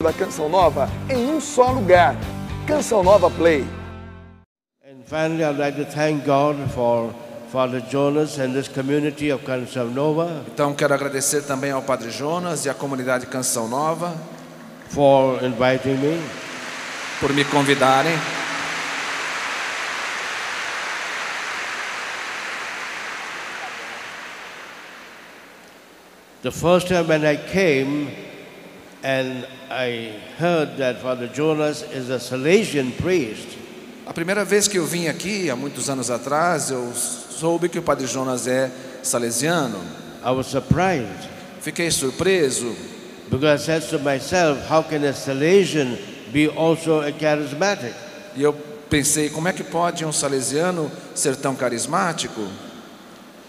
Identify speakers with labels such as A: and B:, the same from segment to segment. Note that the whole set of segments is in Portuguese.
A: da Canção Nova em um só lugar. Canção Nova Play.
B: And finally, I'd like to thank God for Father Jonas and this community of Canção Nova
C: Então quero agradecer também ao Padre Jonas e à comunidade Canção Nova
B: for inviting me.
C: por me convidarem.
B: The first time when I came and I heard that Father Jonas is a Salesian priest,
C: A primeira vez que eu vim aqui, há muitos anos atrás, eu soube que o Padre Jonas é salesiano.
B: I was surprised
C: Fiquei surpreso,
B: because I said to myself, how can a Salesian be also a charismatic?
C: e eu pensei, como é que pode um salesiano ser tão carismático?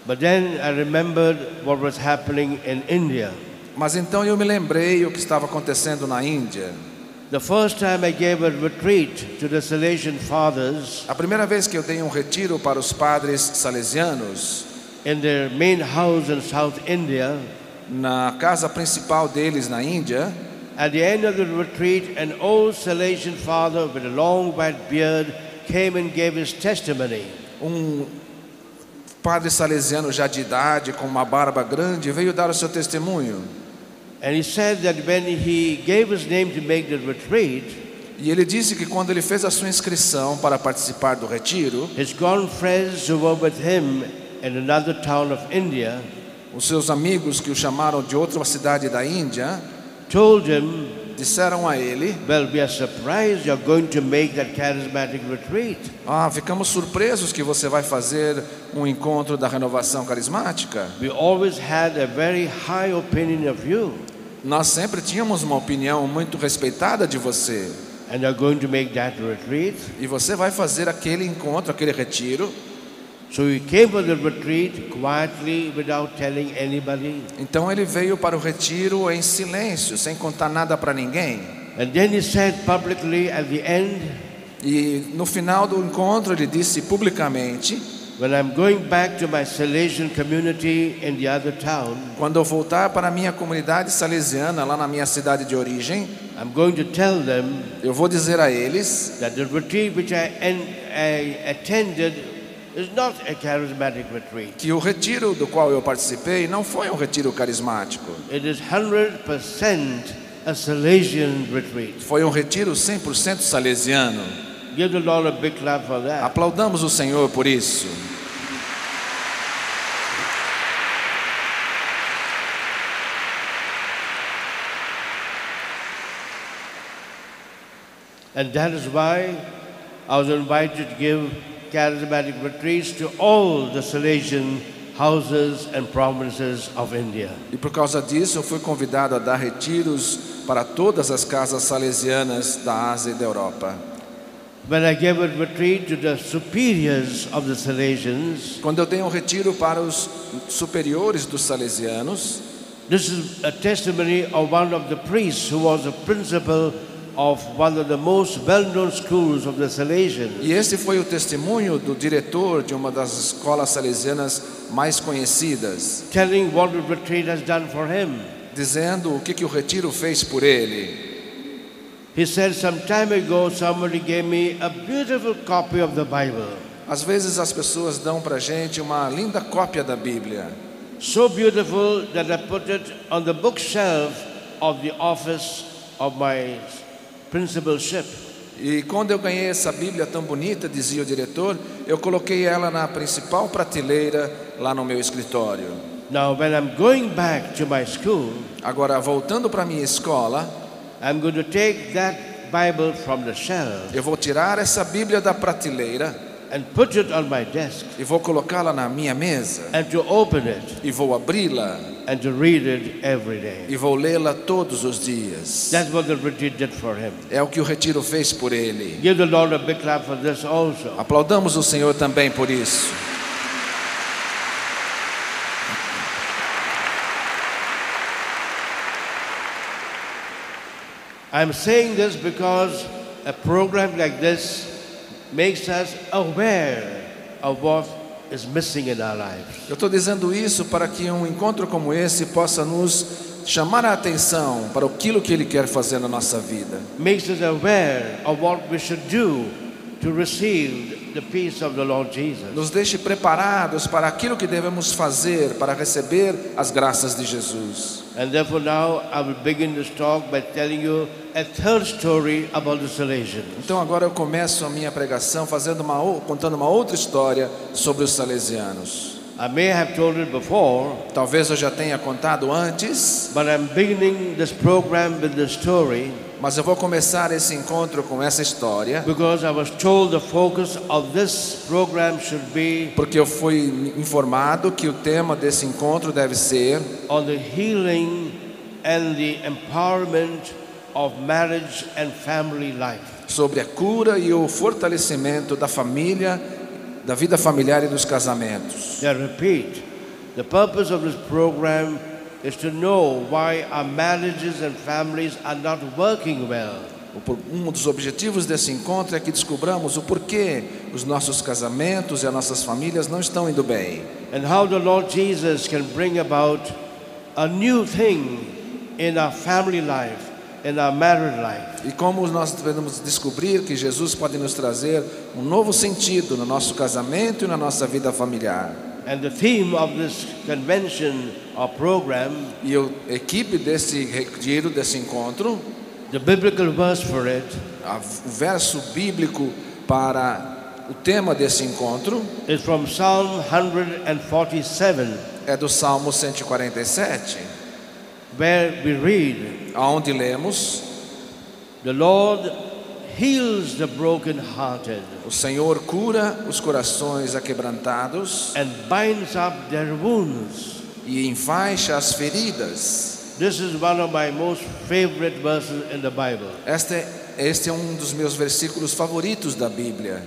B: But then I remembered what was happening in India.
C: Mas então eu me lembrei o que estava acontecendo na Índia.
B: The first time I gave a retreat to the Salesian fathers
C: A primeira vez que eu dei um retiro para os padres salesianos,
B: in their main house in South India,
C: na casa principal deles na Índia,
B: at the end of the retreat, an old Salesian father with a long white beard came and gave his testimony.
C: um padre salesiano já de idade, com uma barba grande, veio dar o seu testemunho.
B: Retreat,
C: E ele disse que quando ele fez a sua inscrição para participar do retiro,
B: his gone friends who were with him in another town of India
C: os seus amigos que o chamaram de outra cidade da Índia
B: told him,
C: disseram a ele:
B: Well, we are surprised you're going to make that charismatic retreat.
C: Ah, ficamos surpresos que você vai fazer um encontro da renovação carismática.
B: We always had a very high opinion of you,
C: Nós sempre tínhamos uma opinião muito respeitada de você.
B: and you're going to make that retreat.
C: E você vai fazer aquele encontro, aquele retiro. Então ele veio para o retiro em silêncio, sem contar nada para ninguém.
B: And then he said publicly at the end,
C: E no final do encontro ele disse publicamente:
B: When I'm going back to my Salesian community in the other town,
C: quando eu voltar para a minha comunidade salesiana lá na minha cidade de origem,
B: I'm going to tell them
C: eu vou dizer a eles
B: that the retreat which I, I attended
C: que o retiro do qual eu participei não foi um retiro carismático,
B: It is 100% a Salesian retreat.
C: foi um retiro 100% salesiano. Aplaudamos o Senhor por isso.
B: And that is why I was invited to give charismatic retreats to all the Salesian houses and provinces of India.
C: E por causa disso eu fui convidado a dar retiros para todas as casas salesianas da Ásia e da Europa.
B: When I gave a retreat to the superiors of the Salesians,
C: Quando eu dei um retiro para os superiores dos salesianos,
B: this is a testimony of one of the priests who was a principal of one of the most well-known schools of the Salesians.
C: e esse foi o testemunho do diretor de uma das escolas salesianas mais conhecidas,
B: telling what the retreat has done for him.
C: dizendo o que, que o retiro fez por ele.
B: He said, Some time ago, somebody gave me a beautiful copy of the Bible.
C: Às vezes as pessoas dão para gente uma linda cópia da Bíblia,
B: So beautiful that I put it on the bookshelf of the office of my principalship.
C: E quando eu ganhei essa Bíblia tão bonita, dizia o diretor, eu coloquei ela na principal prateleira lá no meu escritório.
B: Now, when I'm going back to my school,
C: Agora, voltando para minha escola,
B: I'm going to take that Bible from the shelf
C: eu vou tirar essa Bíblia da prateleira
B: and put it on my desk
C: e vou colocá-la na minha mesa
B: and to open it
C: e vou abri-la
B: and to read it every day.
C: e vou lê-la todos os dias.
B: That's what the retreat did for him.
C: É o que o retiro fez por ele.
B: Give the Lord a big clap for this also.
C: Aplaudamos o Senhor também por isso.
B: I'm saying this because a program like this makes us aware of what is missing in our lives.
C: Eu estou dizendo isso para que um encontro como esse possa nos chamar a atenção para aquilo que Ele quer fazer na nossa vida.
B: makes us aware of what we should do to receive the peace of the Lord Jesus.
C: Nos deixe preparados para aquilo que devemos fazer para receber as graças de Jesus.
B: And therefore, now I will begin this talk by telling you a third story about the Salesians.
C: Então agora eu começo a minha pregação fazendo uma, contando uma outra história sobre os salesianos.
B: I may have told it before,
C: Talvez eu já tenha contado antes,
B: but I'm beginning this program with the story
C: mas eu vou começar esse encontro com essa história,
B: because I was told the focus of this program should be
C: porque eu fui informado que o tema desse encontro deve ser
B: on the healing and the empowerment of marriage and family life.
C: sobre a cura e o fortalecimento da família, da vida familiar e dos casamentos.
B: I repeat, the purpose of this program is to know why our marriages and families are not working well.
C: Um dos objetivos desse encontro é que descobramos o porquê os nossos casamentos e as nossas famílias não estão indo bem.
B: and how the Lord Jesus can bring about a new thing in our family life, in our married life.
C: E como nós devemos descobrir que Jesus pode nos trazer um novo sentido no nosso casamento e na nossa vida familiar.
B: And the theme of this convention or program,
C: E a equipe desse retiro, desse encontro,
B: the biblical verse for it
C: a- o verso bíblico para o tema desse encontro
B: is from Psalm 147,
C: é do Salmo 147,
B: where we read,
C: aonde lemos:
B: The Lord heals the brokenhearted
C: O Senhor cura os corações aquebrantados
B: and binds up their wounds.
C: e enfaixa as feridas.
B: This is one of my most favorite verses in the Bible.
C: Este este é um dos meus versículos favoritos da Bíblia.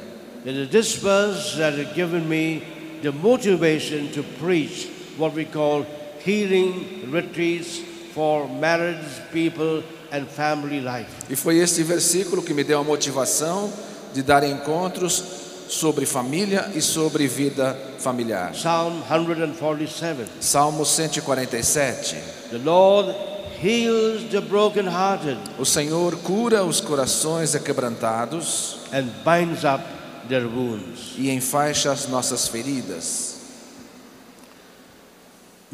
B: It is this verse that has given me the motivation to preach what we call healing retreats for married people and family life.
C: E foi este versículo que me deu a motivação de dar encontros sobre família e sobre vida familiar.
B: Psalm 147.
C: Salmo 147.
B: The Lord heals the brokenhearted
C: O Senhor cura os corações aquebrantados
B: and binds up their wounds.
C: e enfaixa as nossas feridas.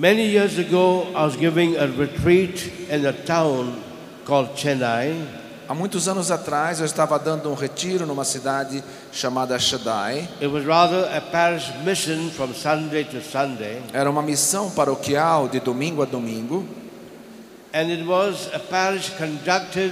B: Many years ago, I was giving a retreat in a town called Chennai.
C: Há muitos anos atrás eu estava dando um retiro numa cidade chamada Shaddai.
B: It was rather a parish mission from Sunday to Sunday.
C: Era uma missão paroquial de domingo a domingo.
B: And it was a parish conducted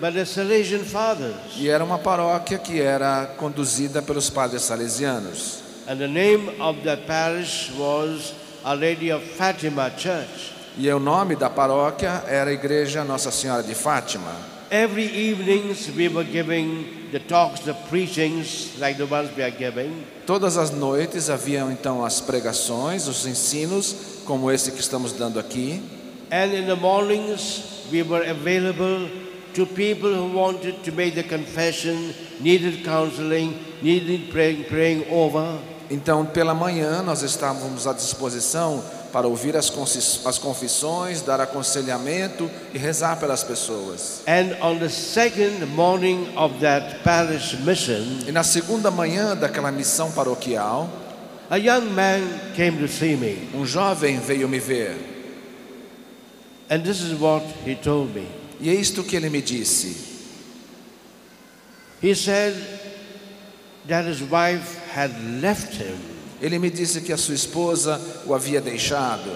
B: by the Salesian fathers.
C: E era uma paróquia que era conduzida pelos padres salesianos.
B: And the name of that parish was Our Lady of Fatima Church.
C: E o nome da paróquia era a Igreja Nossa Senhora de Fátima.
B: Every evenings we were giving the talks, the preachings like the ones we are giving.
C: Todas as noites haviam então as pregações, os ensinos, como esse que estamos dando aqui.
B: And in the mornings we were available to people who wanted to make the confession, needed counseling, needed praying, praying over.
C: Então, pela manhã, nós estávamos à disposição para ouvir as, as confissões, dar aconselhamento e rezar pelas pessoas.
B: And on the second morning of that parish mission,
C: E na segunda manhã daquela missão paroquial,
B: a young man came to see me.
C: um jovem veio me ver.
B: And this is what he told me.
C: E é isto que ele me disse.
B: He said that his wife had left him,
C: Ele me disse que a sua esposa o havia deixado,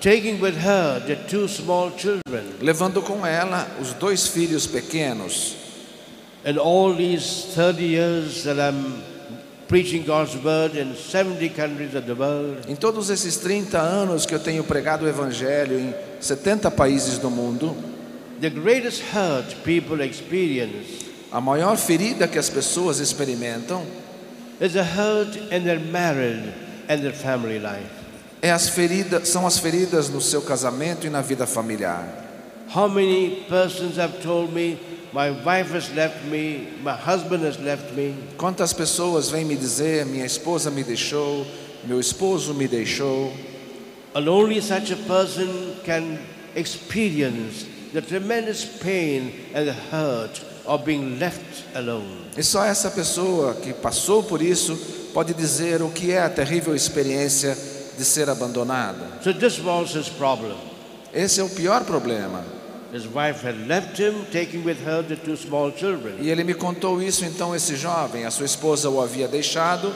B: taking with her the two small children.
C: levando com ela os dois filhos pequenos.
B: And all these 30 years that I'm preaching God's word in 70 countries of the world,
C: Em todos esses 30 anos que eu tenho pregado o Evangelho em 70 países do mundo,
B: the greatest hurt people experience
C: a maior ferida que as pessoas experimentam
B: is a hurt in their marriage and their family life.
C: é as feridas, são as feridas no seu casamento e na vida familiar.
B: How many persons have told me, my wife has left me, my husband has left me,
C: Quantas pessoas vêm me dizer: minha esposa me deixou, meu esposo me deixou,
B: and only such a person can experienced the tremendous pain and the hurt of being left alone.
C: E só essa pessoa que passou por isso pode dizer o que é a terrível experiência de ser abandonada.
B: So this was his problem.
C: Esse é o pior problema.
B: His wife had left him, taking with her the two small children.
C: E ele me contou isso então esse jovem, a sua esposa o havia deixado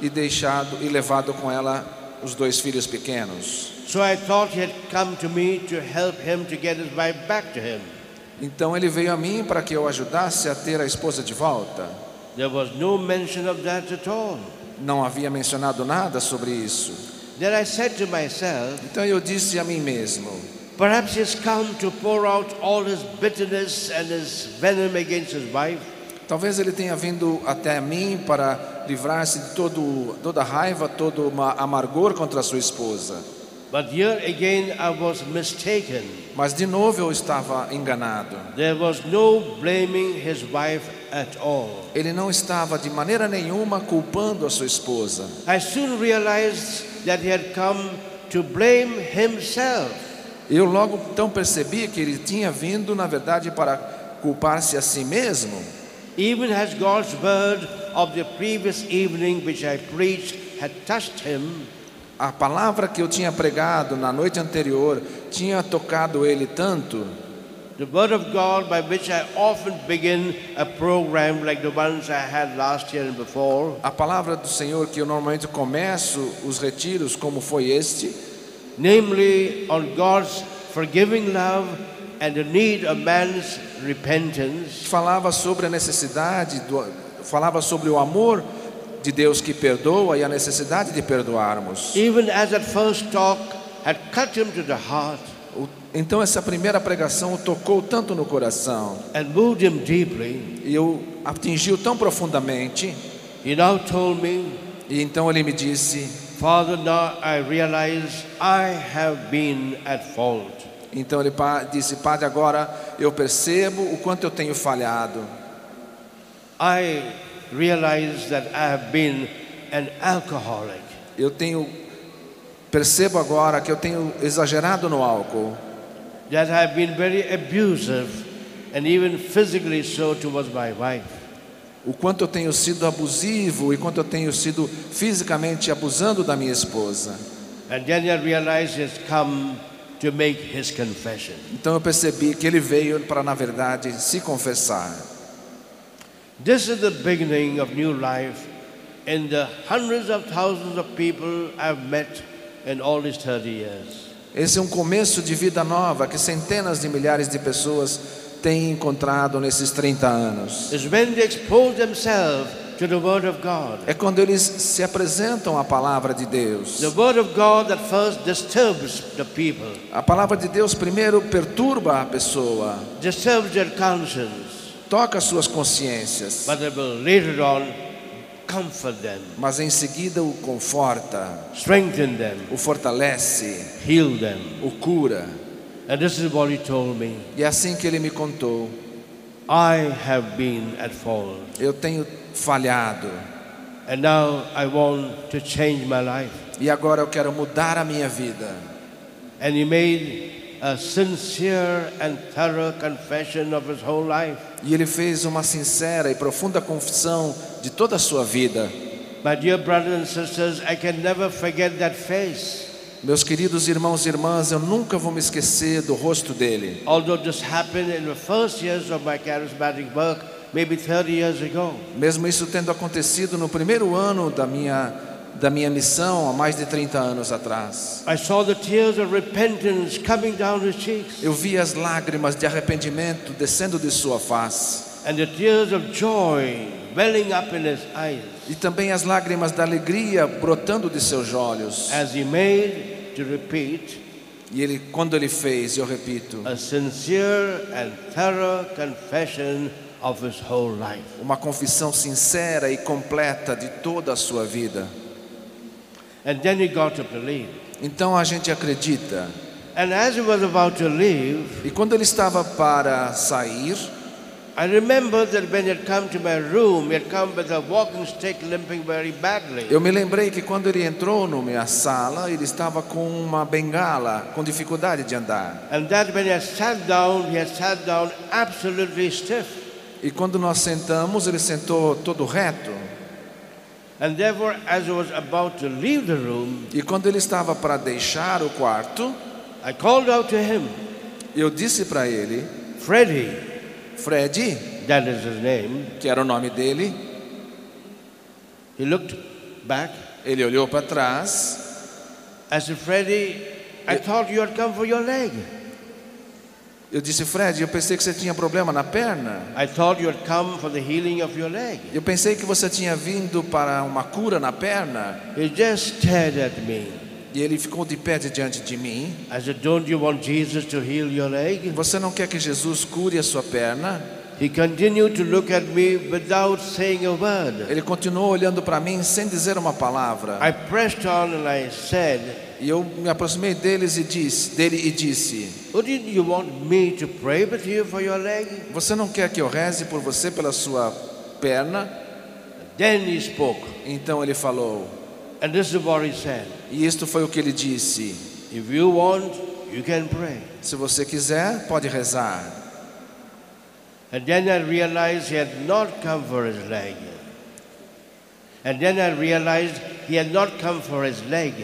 C: e deixado e levado com ela os dois filhos pequenos.
B: So I thought he had come to me to help him to get his wife back to him.
C: Então ele veio a mim para que eu ajudasse a ter a esposa de volta.
B: There was no mention of that at all.
C: Não havia mencionado nada sobre isso.
B: Then I said to myself,
C: Então eu disse a mim mesmo:
B: perhaps he's come to pour out all his bitterness and his venom against his wife.
C: talvez ele tenha vindo até mim para livrar-se de todo, toda raiva, todo amargor contra a sua esposa.
B: But here again I was mistaken.
C: Mas de novo eu estava enganado.
B: There was no blaming his wife at all.
C: Ele não estava de maneira nenhuma culpando a sua esposa.
B: I soon realized that he had come to blame himself.
C: Eu logo então percebi que ele tinha vindo, na verdade, para culpar-se a si mesmo.
B: Even as God's word of the previous evening, which I preached, had touched him,
C: A palavra que eu tinha pregado na noite anterior tinha tocado ele tanto.
B: the word of God by which I often begin a program like the ones I had last year and before,
C: A palavra do Senhor que eu normalmente começo os retiros, como foi este,
B: namely on God's forgiving love and the need of man's repentance.
C: falava sobre a necessidade, do, falava sobre o amor de Deus que perdoa e a necessidade de perdoarmos.
B: Even as that first talk had cut him to the heart
C: Então essa primeira pregação o tocou tanto no coração
B: and moved him deeply,
C: e o atingiu tão profundamente.
B: he now told me,
C: E então ele me disse:
B: Father, now I realize I have been at fault.
C: Então ele disse, Padre, agora eu percebo o quanto eu tenho falhado.
B: I realize that I have been an alcoholic.
C: Eu tenho percebo agora que eu tenho exagerado no álcool,
B: that I've been very abusive and even physically so towards my wife.
C: o quanto eu tenho sido abusivo e quanto eu tenho sido fisicamente abusando da minha esposa.
B: And then I realized come to make his confession.
C: Então eu percebi que ele veio para na verdade se confessar.
B: This is the beginning of new life in the hundreds of thousands of people I've met in all these 30 years.
C: Esse é um começo de vida nova que centenas de milhares de pessoas têm encontrado nesses 30 anos.
B: It's when they expose themselves to the Word of God.
C: É quando eles se apresentam à palavra de Deus.
B: The Word of God that first disturbs the people,
C: A palavra de Deus primeiro perturba a pessoa,
B: disturbs their conscience,
C: toca suas consciências, mas em seguida o conforta, o fortalece, o cura. E é assim que ele me contou: eu tenho falhado. E agora eu quero mudar a minha vida.
B: And he made a sincere and thorough confession of his whole life.
C: E ele fez uma sincera e profunda confissão de toda a sua vida.
B: My dear brothers and sisters, I can never forget that face.
C: Meus queridos irmãos e irmãs, eu nunca vou me esquecer do rosto dele.
B: Although this happened in the first years of my charismatic work, maybe 30 years ago.
C: Mesmo isso tendo acontecido no primeiro ano da minha, da minha missão, há mais de 30 anos atrás.
B: I saw the tears of repentance coming down his cheeks
C: Eu vi as lágrimas de arrependimento descendo de sua face.
B: and the tears of joy welling up in his eyes
C: E também as lágrimas da alegria brotando de seus olhos.
B: as he made, to repeat,
C: E ele, quando ele fez, eu repito,
B: a sincere and thorough confession of his whole life.
C: uma confissão sincera e completa de toda a sua vida.
B: And then he got up to leave.
C: Então a gente acredita.
B: And as he was about to leave,
C: E quando ele estava para sair,
B: I remember that when he had come to my room, he had come with a walking stick limping very badly.
C: Eu me lembrei que quando ele entrou na minha sala, ele estava com uma bengala, com dificuldade de andar.
B: And that when he had sat down, he had sat down absolutely stiff.
C: E quando nós sentamos, ele sentou todo reto. E quando ele estava para deixar o quarto,
B: I called out to him,
C: eu disse para ele,
B: Freddie,
C: Fred,
B: that is his name.
C: que era o nome dele,
B: He looked back.
C: ele olhou para trás.
B: I said, Freddie, I thought you had come for your leg.
C: Eu disse, Fred, eu pensei que você tinha problema na perna.
B: I thought you had come for the healing of your leg.
C: Eu pensei que você tinha vindo para uma cura na perna.
B: He just stared at me.
C: E ele ficou de pé diante de mim.
B: I said, Don't you want Jesus to heal your leg?
C: Você não quer que Jesus cure a sua perna?
B: He continued to look at me without saying a word.
C: Ele continuou olhando para mim sem dizer uma palavra.
B: I pressed on and I said,
C: E eu me aproximei deles e disse, dele e disse:
B: Wouldn't you want me to pray with you for your leg?
C: Você não quer que eu reze por você pela sua perna?
B: Then he spoke.
C: Então ele falou.
B: And this is what he said.
C: E isto foi o que ele disse:
B: If you want, you can pray.
C: Se você quiser, pode rezar.
B: And then I realized he had not come for his leg. And then I realized he had not come for his leg,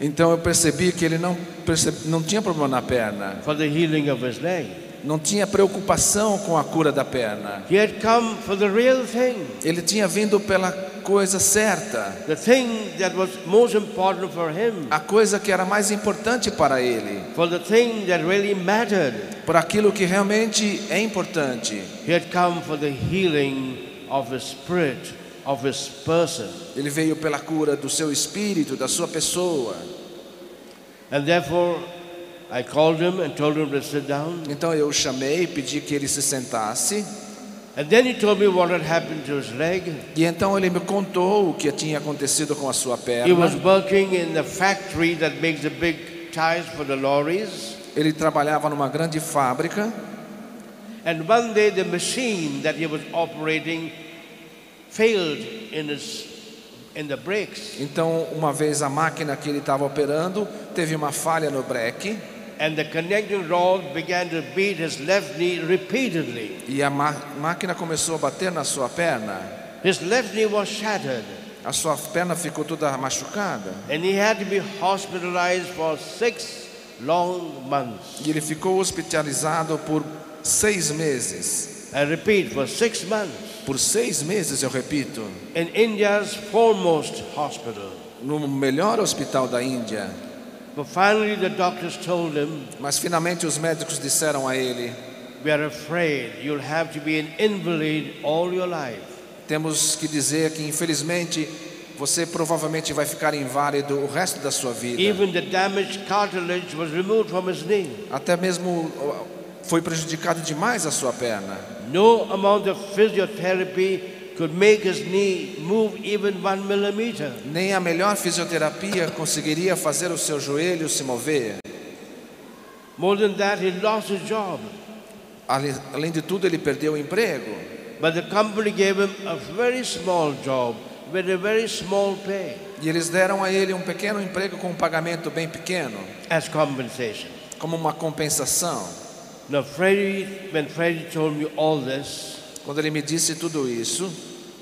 C: Então eu percebi que ele não, perce- não tinha problema na perna,
B: for the healing of his leg.
C: não tinha preocupação com a cura da perna.
B: He had come for the real thing,
C: Ele tinha vindo pela coisa certa,
B: the thing that was most important for him,
C: a coisa que era mais importante para ele,
B: for the thing that really mattered.
C: por aquilo que realmente é importante.
B: He had come for the healing of his spirit, of his person.
C: Ele veio pela cura do seu espírito, da sua pessoa.
B: And therefore, I called him and told him to sit down.
C: Então eu o chamei e pedi que ele se sentasse. E então ele me contou o que tinha acontecido com a sua
B: He was
C: perna.
B: working in the factory that makes the big tires for the lorries.
C: Ele trabalhava numa grande fábrica
B: And one day the machine that he was operating failed in his in the brakes.
C: Então, uma vez a máquina que ele estava operando teve uma falha no breque
B: And the connecting rod began to beat his left knee repeatedly.
C: e a máquina começou a bater na sua perna.
B: His left knee was shattered.
C: A sua perna ficou toda machucada
B: And he had to be hospitalized for six long months.
C: e ele ficou hospitalizado por seis meses.
B: I repeat, for six months
C: Por seis meses, eu repito,
B: in India's foremost hospital.
C: no melhor hospital da Índia.
B: But finally, the doctors told him,
C: Mas finalmente os médicos disseram a ele:
B: We are afraid you'll have to be an invalid all your life.
C: temos que dizer que infelizmente você provavelmente vai ficar inválido o resto da sua vida.
B: Even the damaged cartilage was removed from his knee.
C: Até mesmo uh, foi prejudicado demais a sua perna.
B: No amount of physiotherapy could make his knee move even one millimeter.
C: Nem a melhor fisioterapia conseguiria fazer o seu joelho se mover.
B: More than that, he lost his job.
C: Além de tudo, ele perdeu o emprego.
B: But the company gave him a very small job with a very small pay
C: E eles deram a ele um pequeno emprego com um pagamento bem pequeno,
B: as compensation.
C: como uma compensação.
B: Now, Freddie, when Freddie told me all this,
C: Quando ele me disse tudo isso,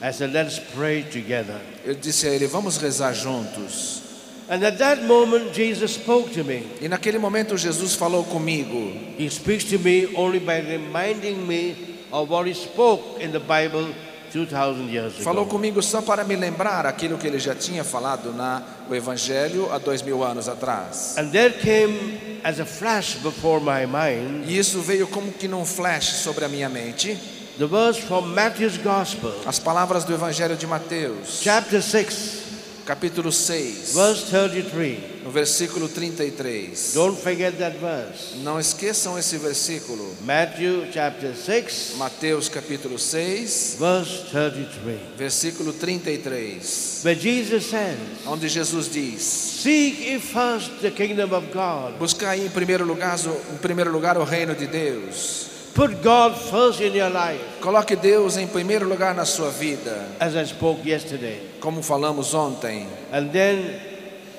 B: I said, let's pray together.
C: eu disse a ele: Vamos rezar juntos.
B: And at that moment, Jesus spoke to me.
C: E naquele momento, Jesus falou comigo.
B: He speaks to me only by reminding me of what he spoke in the Bible 2,000 years
C: Falou comigo só para me lembrar aquilo que ele já tinha falado na o Evangelho há dois mil anos atrás.
B: And there came as a flash before my mind
C: E isso veio como que num flash sobre a minha mente.
B: The verse from Matthew's Gospel,
C: As palavras do Evangelho de Mateus,
B: chapter 6,
C: capítulo 6,
B: verse 33.
C: no versículo 33.
B: Don't forget that verse.
C: Não esqueçam esse versículo.
B: Matthew chapter 6,
C: Mateus capítulo 6,
B: verse 33.
C: versículo 33,
B: Where Jesus says,
C: onde Jesus diz:
B: Seek ye first the kingdom of God
C: Buscai em primeiro lugar, em primeiro lugar o reino de Deus
B: Put God first in your life,
C: Coloque Deus em primeiro lugar na sua vida,
B: as I spoke yesterday.
C: como falamos ontem.
B: And then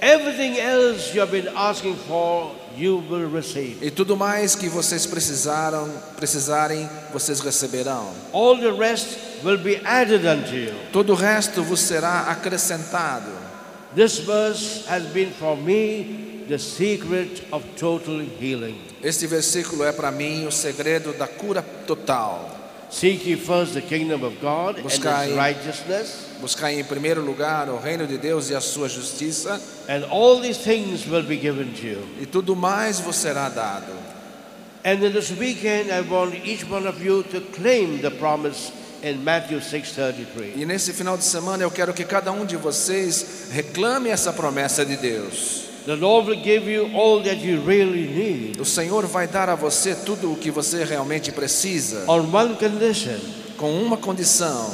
B: everything else you have been asking for, you will receive.
C: E tudo mais que vocês precisaram, precisarem, vocês receberão.
B: All the rest will be added unto you.
C: Todo o resto vos será acrescentado.
B: This verse has been for me the secret of total healing.
C: Este versículo é para mim o segredo da cura total.
B: Seek ye first the kingdom of God and
C: Buscai-
B: his righteousness,
C: Buscar em primeiro lugar o reino de Deus e a sua justiça,
B: and all these things will be given to you.
C: e tudo mais vos será dado.
B: And in this weekend, I want each one of you to claim the promise in Matthew 6:33.
C: E nesse final de semana eu quero que cada um de vocês reclame essa promessa de Deus. O Senhor vai dar a você tudo o que você realmente precisa, com uma condição: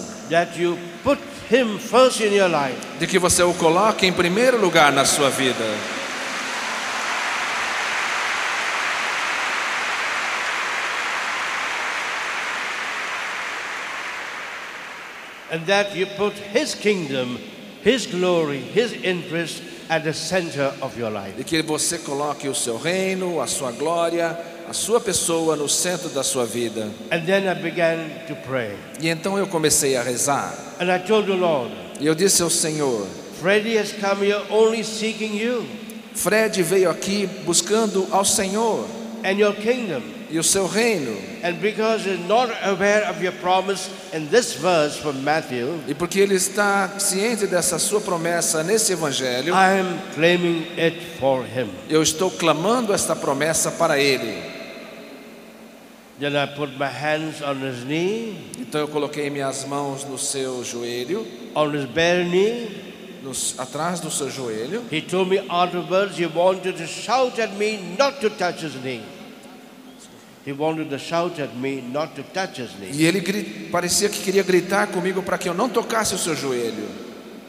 C: de que você o coloque em primeiro lugar na sua vida.
B: And that you put His kingdom, His glory, His interest at the center of your life.
C: E que você coloque o seu reino, a sua glória, a sua pessoa no centro da sua vida.
B: And then I began to pray.
C: E então eu comecei a rezar.
B: And I told the Lord,
C: E eu disse ao Senhor:
B: Freddie has come here only seeking you
C: Fred veio aqui buscando ao Senhor
B: and your kingdom.
C: e o seu reino.
B: And because he's not aware of your promise in this verse from Matthew,
C: E porque ele está ciente dessa sua promessa nesse evangelho,
B: I am claiming it for him.
C: eu estou clamando esta promessa para ele.
B: Then I put my hands on his knee,
C: Então eu coloquei minhas mãos no seu joelho,
B: on his bare knee.
C: Nos- atrás do seu joelho.
B: He told me afterwards he wanted to shout at me not to touch his knee. He wanted to shout at me not to touch his knee.
C: E ele parecia que queria gritar comigo para que eu não tocasse o seu joelho.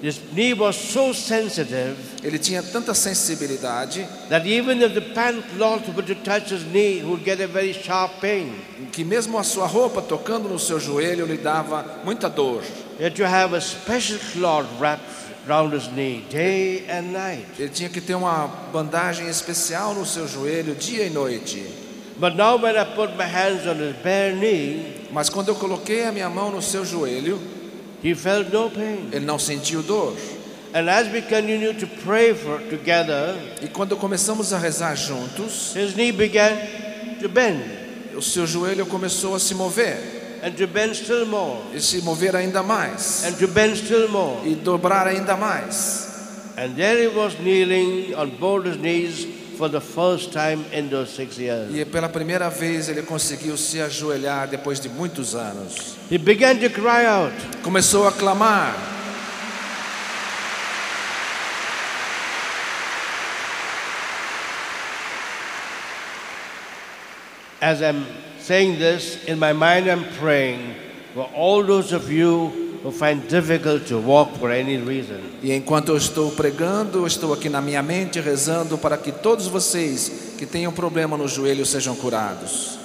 B: His knee was so sensitive
C: Ele tinha tanta sensibilidade
B: that even if the pant cloth were to touch his knee, he would get a very sharp pain.
C: que mesmo a sua roupa tocando no seu joelho lhe dava muita dor.
B: Had to have a special cloth wrapped around his knee day and night.
C: Ele tinha que ter uma bandagem especial no seu joelho dia e noite.
B: But now when I put my hands on his bare knee,
C: Mas quando eu coloquei a minha mão no seu joelho,
B: he felt no pain.
C: ele não sentiu dor.
B: And as we continue to pray for together,
C: E quando começamos a rezar juntos,
B: his knee began to bend
C: o seu joelho começou a se mover
B: and to bend still more
C: e se mover ainda mais
B: and to bend still more.
C: e dobrar ainda mais.
B: And there he was kneeling on both his knees for the first time in those six years.
C: E pela primeira vez ele conseguiu se ajoelhar depois de muitos anos.
B: He began to cry out.
C: Começou a clamar.
B: As I'm saying this, in my mind I'm praying for all those of you who find difficult to walk for any reason.
C: E enquanto eu estou pregando, eu estou aqui na minha mente rezando para que todos vocês que tenham problema no joelho sejam curados.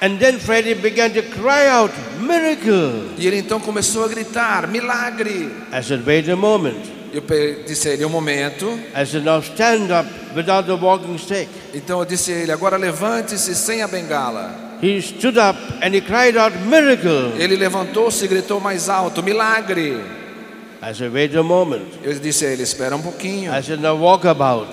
B: And then Freddie began to cry out, Miracle!
C: E ele então começou a gritar: milagre!
B: I said, Wait a moment.
C: Eu disse a ele: um momento.
B: I said, Now stand up without the walking stick.
C: Então eu disse a ele: agora levante-se sem a bengala.
B: He stood up and he cried out, Miracle!
C: Ele levantou-se e gritou mais alto: milagre!
B: I said, Wait a moment.
C: Eu disse a ele: espera um pouquinho,
B: I said, Now walk about.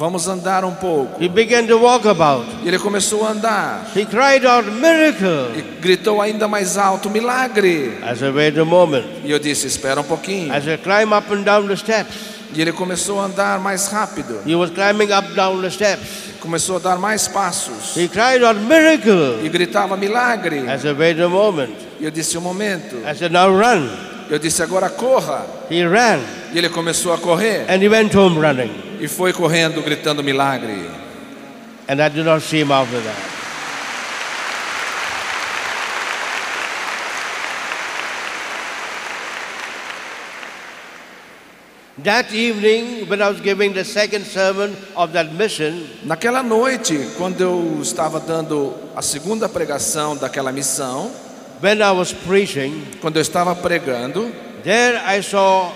C: Vamos andar um pouco.
B: He began to walk about.
C: E ele começou a andar
B: He cried out, Miracle!
C: e gritou ainda mais alto: milagre!
B: I said, Wait a moment.
C: E eu disse: espera um pouquinho.
B: I said, Climb up and down the steps.
C: E ele começou a andar mais rápido,
B: He was climbing up down the steps.
C: começou a dar mais passos
B: He cried out, Miracle!
C: e gritava: milagre!
B: I said, Wait a moment.
C: E eu disse: um momento.
B: I said, Now run.
C: Eu disse: agora corra.
B: He ran
C: E ele começou a correr
B: and he went home running.
C: E foi correndo, gritando: milagre.
B: And I did not see him after that. That evening, when I was giving the second sermon of that mission,
C: Naquela noite, quando eu estava dando a segunda pregação daquela missão,
B: when I was preaching,
C: quando eu estava pregando,
B: there I saw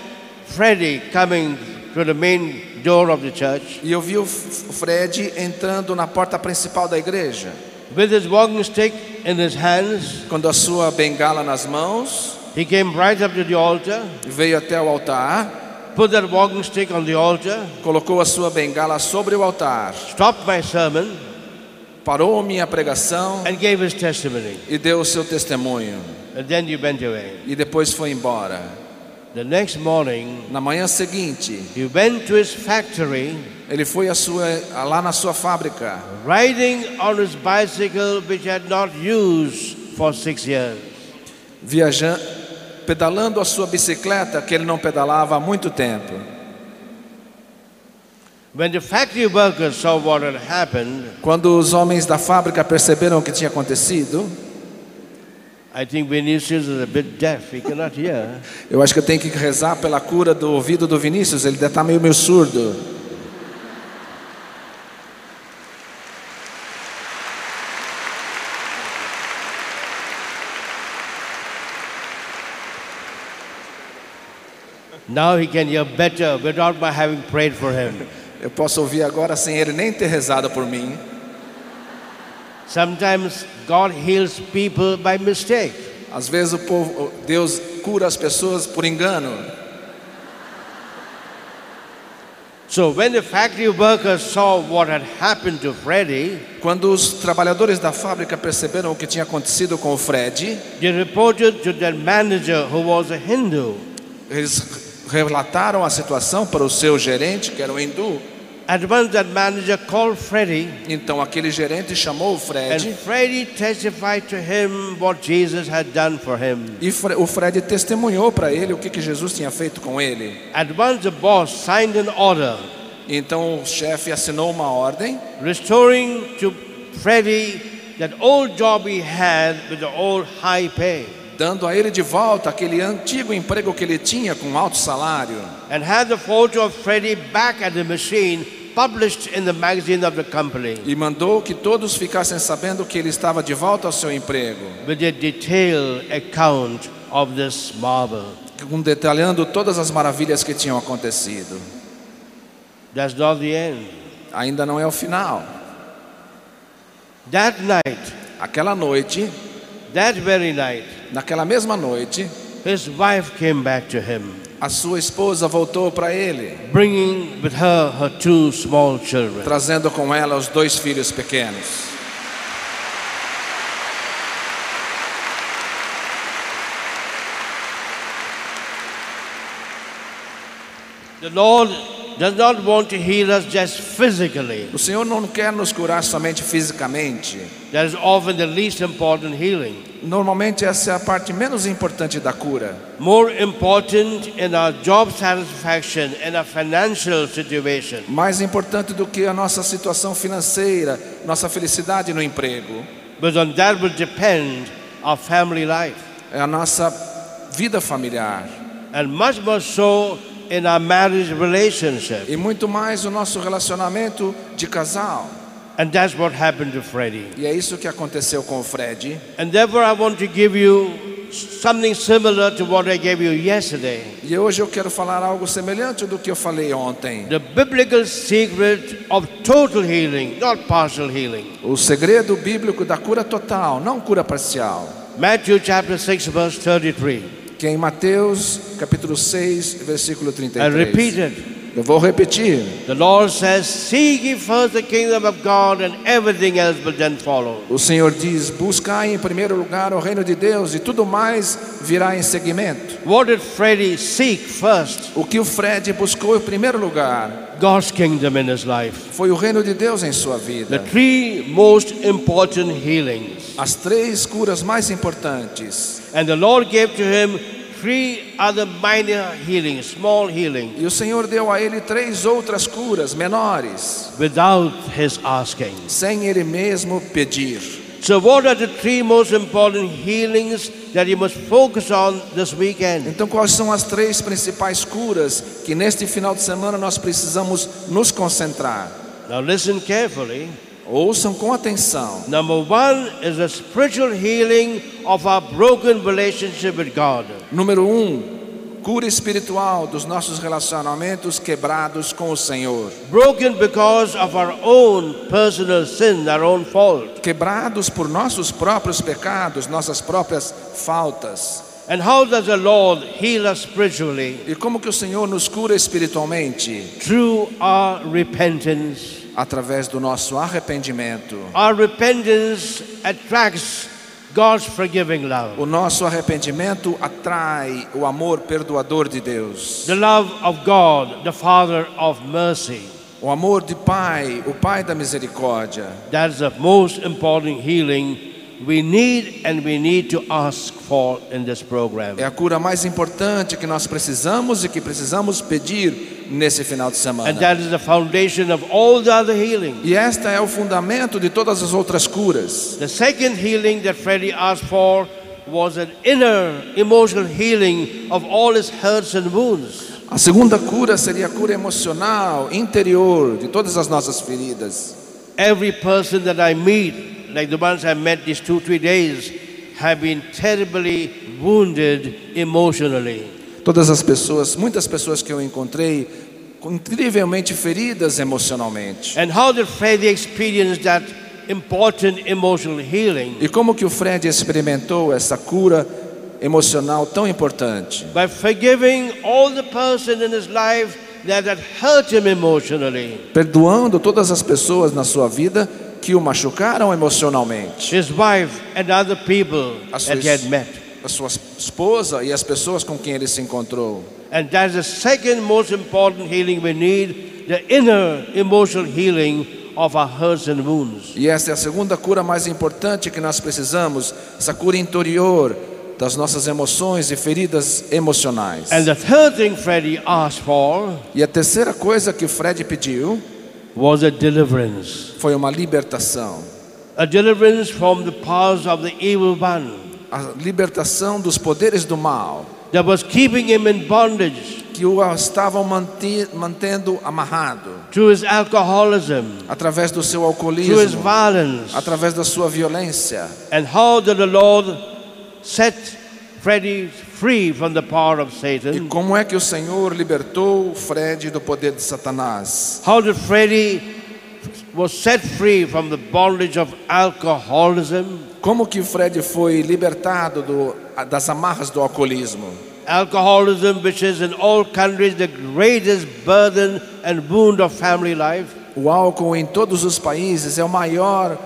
B: Freddie coming to the main door of the church
C: e eu vi o Fred entrando na porta principal da igreja,
B: with his walking stick in his hands.
C: quando a sua bengala nas mãos,
B: He came right up to the altar,
C: veio até o altar,
B: put that walking stick on the altar,
C: colocou a sua bengala sobre o altar,
B: stopped my sermon,
C: parou minha pregação
B: and gave his testimony.
C: e deu o seu testemunho.
B: And then you went away.
C: E depois foi embora.
B: The next morning,
C: Na manhã seguinte,
B: he went to his factory,
C: ele foi a sua, lá na sua fábrica,
B: riding on his bicycle, which had not used for six years.
C: viajando, pedalando a sua bicicleta que ele não pedalava há muito tempo.
B: When the factory workers saw what had happened,
C: Quando os homens da fábrica perceberam o que tinha acontecido, eu acho que eu tenho que rezar pela cura do ouvido do Vinícius, ele deve estar meio, meio surdo.
B: Now he can hear better without my having prayed for him.
C: Eu posso ouvir agora sem ele nem ter rezado por mim.
B: Sometimes God heals people by mistake.
C: Às vezes o povo, Deus cura as pessoas por engano.
B: So when the factory workers saw what had happened to Freddie,
C: Quando os trabalhadores da fábrica perceberam o que tinha acontecido com o Fred,
B: they reported to their manager, who was a Hindu.
C: eles relataram a situação para o seu gerente, que era um hindu. Então aquele gerente chamou o
B: and
C: Fred
B: Freddie testified to him what Jesus had done for him.
C: e o Fred testemunhou para ele o que, que Jesus tinha feito com ele.
B: At once, the boss signed an order
C: Então o chefe assinou uma ordem
B: restoring to Freddie that old job he had with the old high pay,
C: dando a ele de volta aquele antigo emprego que ele tinha com alto salário
B: and had the photo of Freddie back at the machine published in the magazine of the company
C: e mandou que todos ficassem sabendo que ele estava de volta ao seu emprego,
B: with a detailed account of this marvel.
C: com- detalhando todas as maravilhas que tinham acontecido.
B: That's not the end.
C: Ainda não é o final.
B: That night,
C: Aquela noite,
B: that very night,
C: naquela mesma noite,
B: his wife came back to him,
C: a sua esposa voltou para ele,
B: bringing with her her two small children.
C: trazendo com ela os dois filhos pequenos.
B: The Lord does not want to heal us just physically.
C: O Senhor não quer nos curar somente fisicamente.
B: That is often the least important healing.
C: Normalmente essa é a parte menos importante da cura.
B: More important in our job satisfaction and our financial situation.
C: Mais importante do que a nossa situação financeira, nossa felicidade no emprego,
B: But on that will depend our family life.
C: é a nossa vida familiar
B: And much more so in our marriage relationship.
C: e muito mais o nosso relacionamento de casal.
B: And that's what happened to Freddie.
C: E é isso que aconteceu com o Fred.
B: And therefore I want to give you something similar to what I gave you yesterday.
C: E hoje eu quero falar algo semelhante do que eu falei ontem.
B: The biblical secret of total healing, not partial healing.
C: O segredo bíblico da cura total, não cura parcial.
B: Matthew chapter 6 verse 33.
C: Que é em Mateus capítulo 6, versículo
B: I
C: 33.
B: repeat it.
C: Eu vou repetir.
B: The Lord says, Seek ye first the kingdom of God, and everything else will then follow.
C: O Senhor diz: Buscai em primeiro lugar o reino de Deus e tudo mais virá em seguimento.
B: What did Freddie seek first?
C: O que o Fred buscou em primeiro lugar
B: God's kingdom in his life.
C: foi o reino de Deus em sua
B: The
C: vida.
B: three most important healings.
C: As três curas mais importantes.
B: And the Lord gave to him three other minor healings, small healings,
C: E o Senhor deu a ele três outras curas menores,
B: without his asking.
C: sem ele mesmo pedir.
B: So, what are the three most important healings that you must focus on this weekend?
C: Então, quais são as três principais curas que neste final de semana nós precisamos nos concentrar?
B: Now listen carefully.
C: Ouçam com atenção.
B: Number one is the spiritual healing of our broken relationship with God.
C: Número um, cura espiritual dos nossos relacionamentos quebrados com o Senhor.
B: Broken because of our own personal sin, our own fault.
C: Quebrados por nossos próprios pecados, nossas próprias faltas.
B: And how does the Lord heal us spiritually?
C: E como que o Senhor nos cura espiritualmente?
B: Through our repentance.
C: Através do nosso arrependimento.
B: Our repentance attracts God's forgiving love.
C: O nosso arrependimento atrai o amor perdoador de Deus.
B: The love of God, the Father of mercy.
C: O amor de Pai, o Pai da misericórdia.
B: That's the most important healing we need and we need to ask for in this program.
C: É a cura mais importante que nós precisamos e que precisamos pedir nesse final de
B: And
C: semana.
B: that is the foundation of all the other healing.
C: E esta é o fundamento de todas as outras curas.
B: The second healing that Freddie asked for was an inner emotional healing of all his hurts and wounds.
C: A segunda cura seria a cura emocional, interior, de todas as nossas feridas.
B: Every person that I meet, like the ones I met these two, three days, have been terribly wounded emotionally.
C: Todas as pessoas, muitas pessoas que eu encontrei, incrivelmente feridas emocionalmente.
B: And how did Freddie experience that important emotional healing?
C: E como que o Fred experimentou essa cura emocional tão importante?
B: By forgiving all the person in his life that had hurt him emotionally.
C: Perdoando todas as pessoas na sua vida que o machucaram emocionalmente.
B: His wife and other people
C: A sua,
B: that he had met.
C: a sua esposa e as pessoas com quem ele se encontrou.
B: And that's the second most important healing we need the inner emotional healing of our hurts and wounds.
C: E essa é a segunda cura mais importante que nós precisamos, essa cura interior das nossas emoções e feridas emocionais.
B: And the third thing Freddie asked for
C: E a terceira coisa que Fred pediu
B: was a deliverance.
C: foi uma libertação.
B: A deliverance from the powers of the evil one
C: A libertação dos poderes do mal
B: that was keeping him in bondage
C: que o estavam mantendo amarrado
B: through his alcoholism,
C: através do seu
B: through his
C: alcoolismo,
B: violence.
C: através da sua violência.
B: And how did the Lord set Freddie free from the power of
C: E
B: Satan?
C: como é que o Senhor libertou Fred do poder de Satanás?
B: How did Freddie was set free from the bondage of alcoholism?
C: Como que Fred foi libertado do- das amarras do alcoolismo?
B: Alcoholism, which is in all countries the greatest burden and wound of family life.
C: O álcool em todos os países é o maior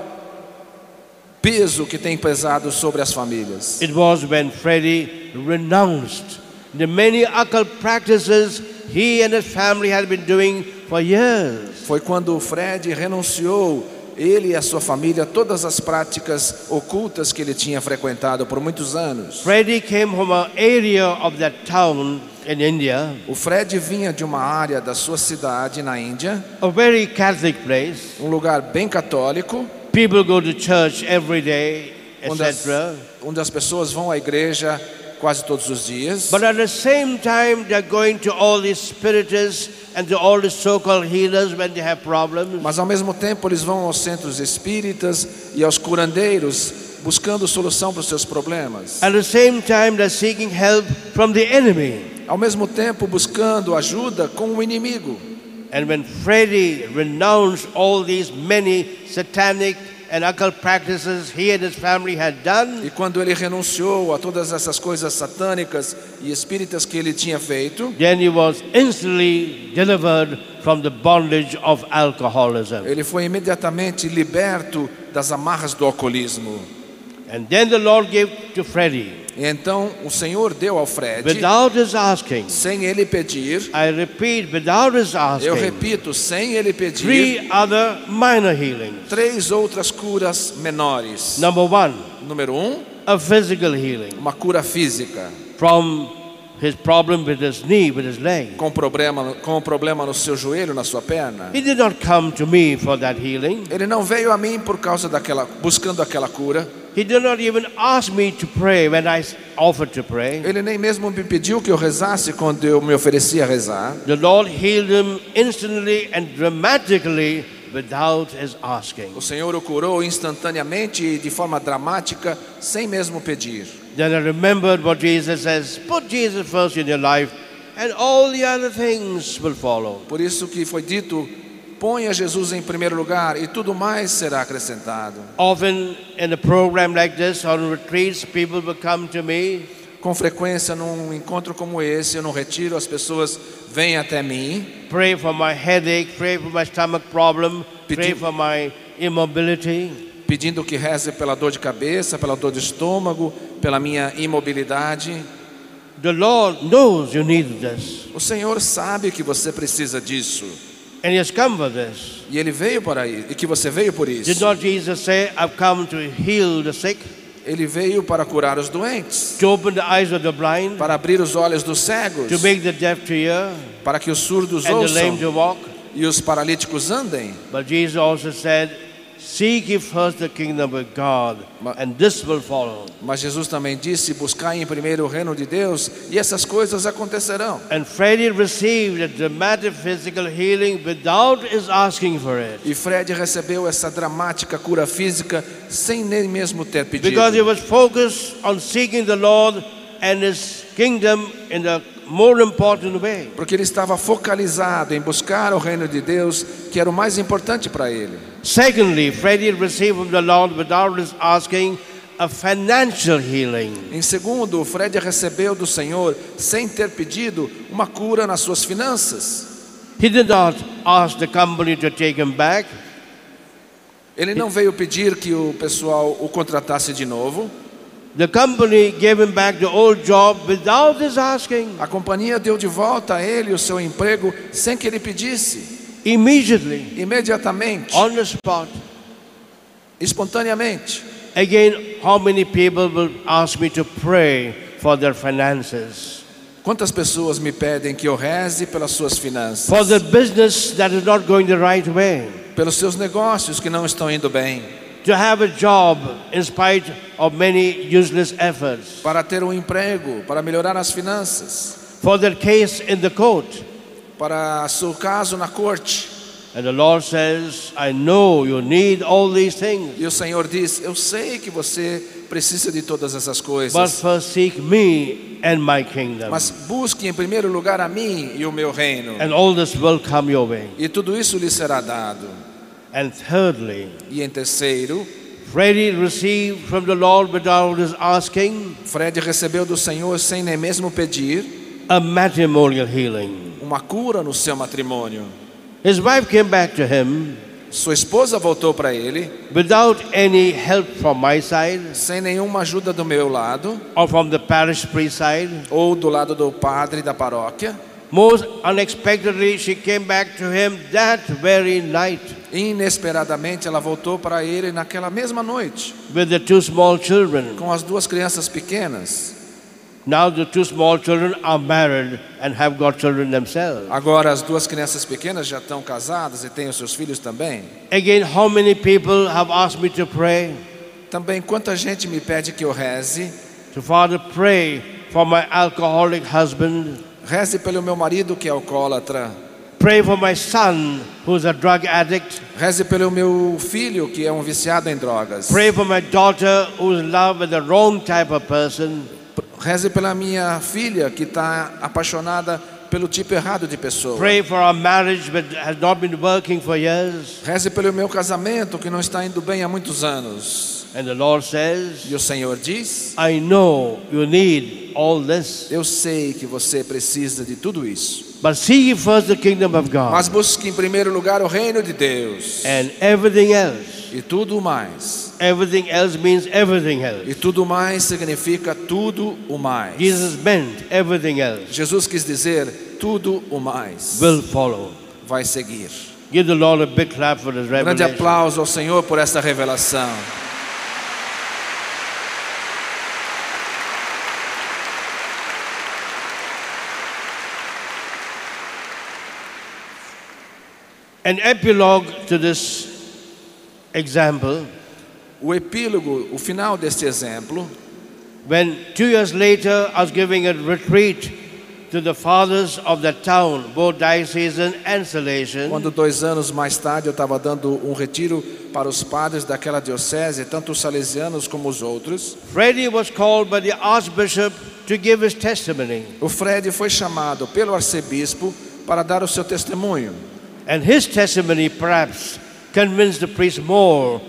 C: peso que tem pesado sobre as famílias.
B: It was when Freddie renounced the many occult practices he and his family had been doing for years.
C: Foi quando o Fred renunciou, ele e a sua família, todas as práticas ocultas que ele tinha frequentado por muitos anos.
B: Freddie came from an area of that town in India,
C: O Fred vinha de uma área da sua cidade na Índia,
B: a very Catholic place.
C: um lugar bem católico,
B: People go to church every day, etc.
C: onde as pessoas vão à igreja quase todos os dias.
B: But at the same time, they're going to all these spiritists and to all the so-called healers when they have problems.
C: Mas ao mesmo tempo eles vão aos centros espíritas e aos curandeiros buscando solução para os seus problemas.
B: At the same time, they're seeking help from the enemy.
C: Ao mesmo tempo buscando ajuda com o inimigo.
B: And when Freddie renounced all these many satanic and occult practices he and his family had done,
C: E quando ele renunciou a todas essas coisas satânicas e espíritas que ele tinha feito,
B: then he was instantly delivered from the bondage of alcoholism.
C: ele foi imediatamente liberto das amarras do alcoolismo.
B: And then the Lord gave to Freddie,
C: E então o Senhor deu ao Fred,
B: without his asking,
C: sem ele pedir,
B: I repeat, without his
C: eu
B: asking,
C: repito, sem ele pedir,
B: three other minor healings.
C: três outras curas menores.
B: Number one,
C: Número um,
B: a physical healing
C: uma cura física,
B: from his problem with his knee, with his leg.
C: com problema, com um problema no seu joelho, na sua perna.
B: He did not come to me for that healing.
C: Ele não veio a mim por causa daquela, buscando aquela cura.
B: He did not even ask me to pray when I offered to pray.
C: Ele nem mesmo me pediu que eu rezasse quando eu me oferecia a rezar.
B: The Lord healed him instantly and dramatically without his asking.
C: O Senhor o curou instantaneamente e de forma dramática, sem mesmo pedir.
B: Then I remembered what Jesus says put Jesus first in your life, and all the other things will follow.
C: Por isso que foi dito: ponha Jesus em primeiro lugar e tudo mais será acrescentado.
B: Often in a program like this, on retreats, people will come to me
C: Com frequência, num encontro como esse, eu não retiro, as pessoas vêm até mim,
B: pray for my headache, pray for my stomach problem, pray for my immobility.
C: pedindo que reze pela dor de cabeça, pela dor de estômago, pela minha imobilidade.
B: The Lord knows you need this,
C: O Senhor sabe que você precisa disso.
B: And He has come for this.
C: E Ele veio para isso, e que você veio por
B: Did
C: isso.
B: not Jesus say, I've come to heal the sick,
C: Ele veio para curar os doentes,
B: to open the eyes of the blind,
C: para abrir os olhos dos cegos,
B: to make the deaf to hear,
C: para que os surdos
B: and the lame
C: ouçam
B: to walk?
C: e os paralíticos andem.
B: But Jesus also said, Seek first the kingdom of God, and this will follow.
C: Mas Jesus também disse: buscai em primeiro o reino de Deus e essas coisas acontecerão.
B: And Freddie received a dramatic physical healing without his asking for it.
C: E Fred recebeu essa dramática cura física sem nem mesmo ter pedido.
B: Because he was focused on seeking the Lord and his kingdom in way.
C: Porque ele estava focalizado em buscar o reino de Deus, que era o mais importante para ele.
B: Secondly, Freddie received from the Lord without asking a financial healing.
C: Em segundo, Fred recebeu do Senhor, sem ter pedido, uma cura nas suas finanças.
B: He did not ask the company to take him back.
C: Ele não veio pedir que o pessoal o contratasse de novo.
B: The company gave him back the old job without his asking.
C: A companhia deu de volta a ele o seu emprego sem que ele pedisse,
B: Immediately,
C: imediatamente,
B: on the spot.
C: espontaneamente.
B: Again, how many people will ask me to pray for their finances?
C: Quantas pessoas me pedem que eu reze pelas suas finanças,
B: For the business that is not going the right way?
C: pelos seus negócios que não estão indo bem,
B: To have a job in spite of many useless efforts?
C: para ter um emprego, para melhorar as finanças,
B: For their case in the court?
C: para seu caso na corte.
B: And the Lord says, I know you need all these things,
C: E o Senhor diz: Eu sei que você precisa de todas essas
B: but
C: coisas,
B: first seek me and my kingdom.
C: mas busque em primeiro lugar a mim e o meu reino,
B: And all this will come your way.
C: e tudo isso lhe será dado.
B: And thirdly,
C: E em terceiro,
B: Freddie received from the Lord without his asking
C: Fred recebeu do Senhor sem nem mesmo pedir
B: a matrimonial healing.
C: uma cura no seu matrimônio.
B: His wife came back to him
C: Sua esposa voltou para ele
B: without any help from my side
C: sem nenhuma ajuda do meu lado
B: or from the parish priest side.
C: ou do lado do padre da paróquia.
B: Most unexpectedly, she came back to him that very night
C: Inesperadamente ela voltou para ele naquela mesma noite
B: with the two small children.
C: com as duas crianças pequenas.
B: Now the two small children are married and have got children themselves.
C: Agora as duas crianças pequenas já estão casadas e têm os seus filhos também.
B: Again, how many people have asked me to pray?
C: Também quanta gente me pede que eu reze,
B: To Father, pray for my alcoholic husband.
C: Reze pelo meu marido que é alcoólatra,
B: Pray for my son who's a drug addict.
C: reze pelo meu filho que é um viciado em drogas.
B: Pray for my daughter who's in love with the wrong type of person.
C: Reze pela minha filha que está apaixonada pelo tipo errado de pessoa.
B: Pray for our marriage that has not been working for years.
C: Reze pelo meu casamento que não está indo bem há muitos anos.
B: And the Lord says,
C: E o Senhor diz:
B: I know you need all this.
C: Eu sei que você precisa de tudo isso.
B: But seek first the kingdom of God.
C: Mas busque em primeiro lugar o reino de Deus.
B: And everything else.
C: E tudo mais.
B: Everything else means everything else.
C: E tudo mais significa tudo o mais.
B: Jesus meant everything else
C: Jesus quis dizer: tudo o mais
B: will follow.
C: vai seguir.
B: Give the Lord a big clap for this
C: Grande
B: revelation.
C: aplauso ao Senhor por essa revelação.
B: An epilogue to this example
C: O epílogo, o final deste exemplo,
B: when two years later I was giving a retreat to the fathers of the town, both diocesan and Salesian.
C: quando dois anos mais tarde eu estava dando um retiro para os padres daquela diocese, tanto os salesianos como os outros,
B: Freddie was called by the Archbishop to give his testimony.
C: o Fred foi chamado pelo arcebispo para dar o seu testemunho.
B: And his testimony perhaps convinced the priest more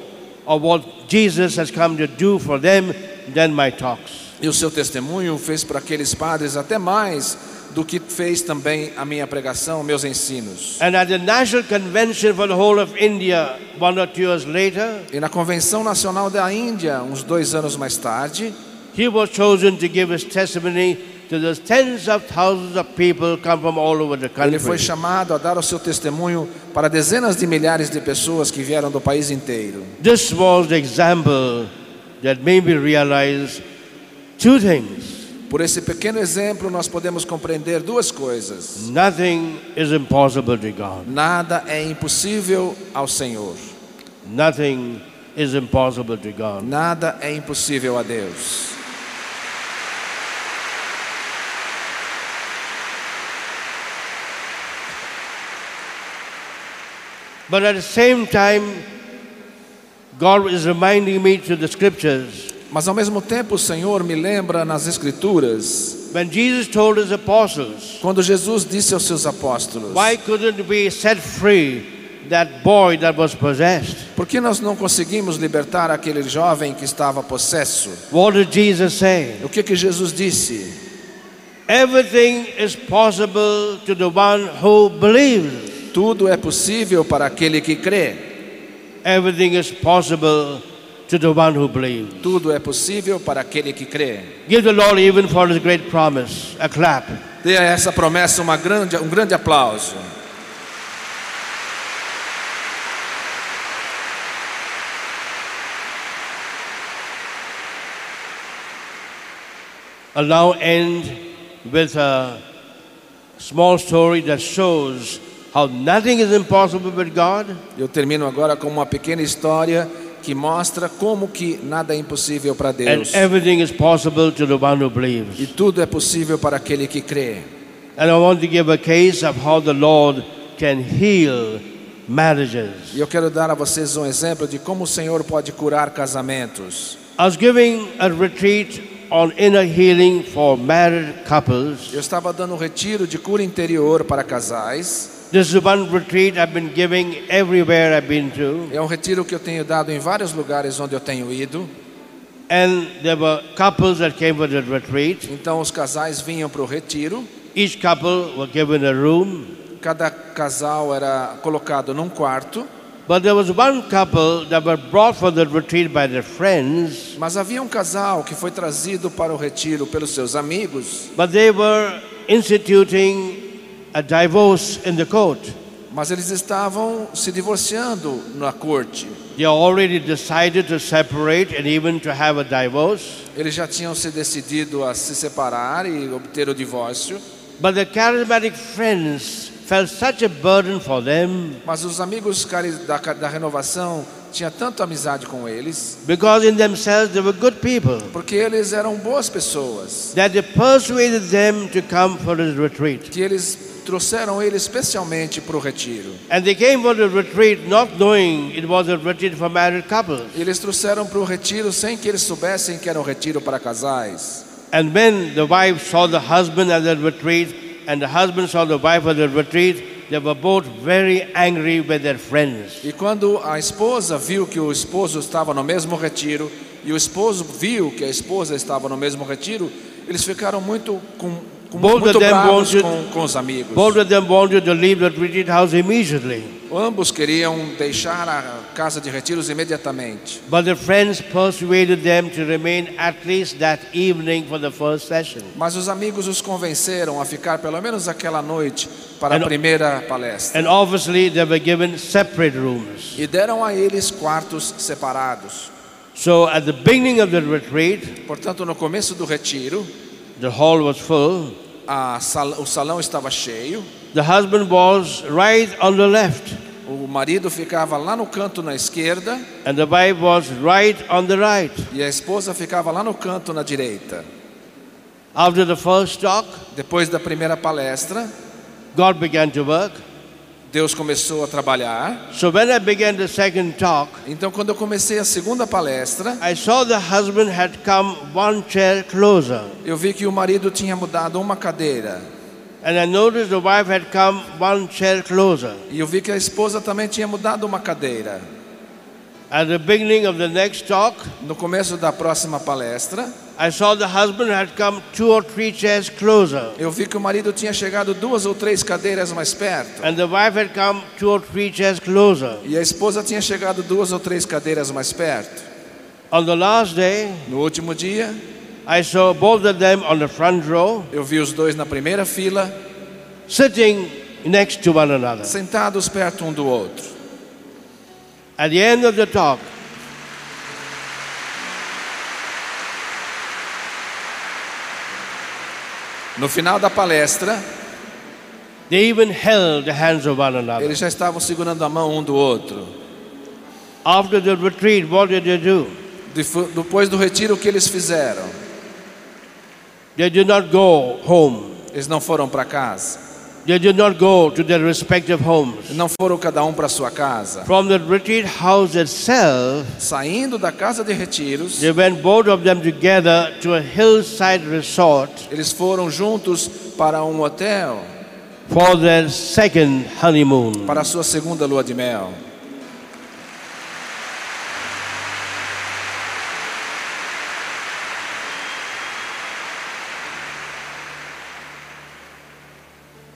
B: of what Jesus has come to do for them than my talks.
C: E o seu testemunho fez para aqueles padres até mais do que fez também a minha pregação, meus ensinos.
B: And at the National Convention for the whole of India, one or two years later,
C: E na Convenção Nacional da Índia, uns dois anos mais tarde,
B: he was chosen to give his testimony to the tens of thousands of people come from all over the
C: ele foi chamado a dar o seu testemunho para dezenas de milhares de pessoas que vieram do país inteiro.
B: This was the example that made me realize two things.
C: Por esse pequeno exemplo, nós podemos compreender duas coisas.
B: Nothing is impossible to God.
C: Nada é impossível ao Senhor.
B: Nothing is impossible to God.
C: Nada é impossível a Deus.
B: But at the same time, God is reminding me to the scriptures.
C: Mas ao mesmo tempo, o Senhor me lembra nas Escrituras,
B: When Jesus told his apostles,
C: quando Jesus disse aos seus apóstolos:
B: Why couldn't we set free that boy that was possessed?
C: Por que nós não conseguimos libertar aquele jovem que estava possesso?
B: What did Jesus say?
C: O que que Jesus disse?
B: Everything is possible to the one who believes.
C: Tudo é possível para aquele que crê.
B: Everything is possible to the one who believes.
C: Tudo é possível para aquele que crê.
B: Give the Lord even for his great promise a clap.
C: Dê a essa promessa uma grande, um grande aplauso.
B: I'll now end with a small story that shows how nothing is impossible with God
C: Eu termino agora com uma pequena história que mostra como que nada é impossível para
B: and
C: Deus.
B: everything is possible to the one who
C: E
B: believes.
C: tudo é possível para aquele que crê.
B: And I want to give a case of how the Lord can heal marriages.
C: E eu quero dar a vocês um exemplo de como o Senhor pode curar casamentos.
B: I was giving a retreat on inner healing for married couples.
C: Eu estava dando um retiro de cura interior para casais.
B: This is one retreat I've been giving everywhere I've been to.
C: É um retiro que eu tenho dado em vários lugares onde eu tenho ido.
B: And there were couples that came for the retreat.
C: Então os casais vinham para o retiro.
B: Each couple were given a room.
C: Cada casal era colocado num quarto.
B: But there was one couple that were brought for the retreat by their friends,
C: Mas havia um casal que foi trazido para o retiro pelos seus amigos.
B: but they were instituting a divorce in the court.
C: Mas eles estavam se divorciando na corte.
B: They already decided to separate and even to have a divorce.
C: Eles já tinham se decidido a se separar e obter o divórcio.
B: But the charismatic friends felt such a burden for them
C: Mas os amigos da, da renovação tinham tanto amizade com eles,
B: because in themselves they were good people
C: porque eles eram boas pessoas,
B: that they persuaded them to come for this retreat.
C: que eles trouxeram ele especialmente para o retiro.
B: And they came for the retreat not knowing it was a retreat for married couples.
C: Eles trouxeram para o retiro sem que eles soubessem que era um retiro para casais.
B: And when the wife saw the husband at the retreat and the husband saw the wife at the retreat, they were both very angry with their friends.
C: E quando a esposa viu que o esposo estava no mesmo retiro e o esposo viu que a esposa estava no mesmo retiro, eles ficaram muito com, com
B: Both
C: muito
B: of them
C: bravos
B: wanted-
C: com, com os amigos.
B: Both of them wanted to leave the retreat house immediately.
C: Ambos queriam deixar a casa de retiros imediatamente.
B: But the friends persuaded them to remain at least that evening for the first session.
C: Mas os amigos os convenceram a ficar pelo menos aquela noite para a
B: And-
C: primeira palestra.
B: And obviously, they were given separate rooms.
C: E deram a eles quartos separados.
B: So, at the beginning of the retreat,
C: Portanto, no começo do retiro,
B: the hall was full.
C: sal- o salão estava cheio.
B: The husband was right on the left.
C: O marido ficava lá no canto na esquerda
B: and the wife was right on the right.
C: e a esposa ficava lá no canto na direita.
B: After the first talk,
C: Depois da primeira palestra,
B: God began to work.
C: Deus começou a trabalhar.
B: So when I began the second talk,
C: Então, quando eu comecei a segunda palestra,
B: I saw the husband had come one chair closer.
C: eu vi que o marido tinha mudado uma cadeira.
B: And I noticed the wife had come one chair closer.
C: E eu vi que a esposa também tinha mudado uma cadeira.
B: At the beginning of the next talk,
C: No começo da próxima palestra,
B: I saw the husband had come two or three chairs closer.
C: eu vi que o marido tinha chegado duas ou três cadeiras mais perto.
B: And the wife had come two or three chairs closer.
C: E a esposa tinha chegado duas ou três cadeiras mais perto.
B: On the last day,
C: No último dia,
B: I saw both of them on the front row,
C: eu vi os dois na primeira fila,
B: sitting next to one another.
C: sentados perto um do outro.
B: At the end of the talk,
C: No final da palestra,
B: they even held the hands of one another.
C: eles já estavam segurando a mão um do outro.
B: After the retreat, what did they do?
C: Depois do retiro, o que eles fizeram?
B: They did not go home.
C: Eles não foram para casa.
B: They did not go to their respective homes.
C: Não foram cada um para sua casa.
B: From the retreat house itself,
C: Saindo da casa de retiros,
B: they went both of them together to a hillside resort
C: eles foram juntos para um hotel
B: for their second honeymoon.
C: para sua segunda lua de mel.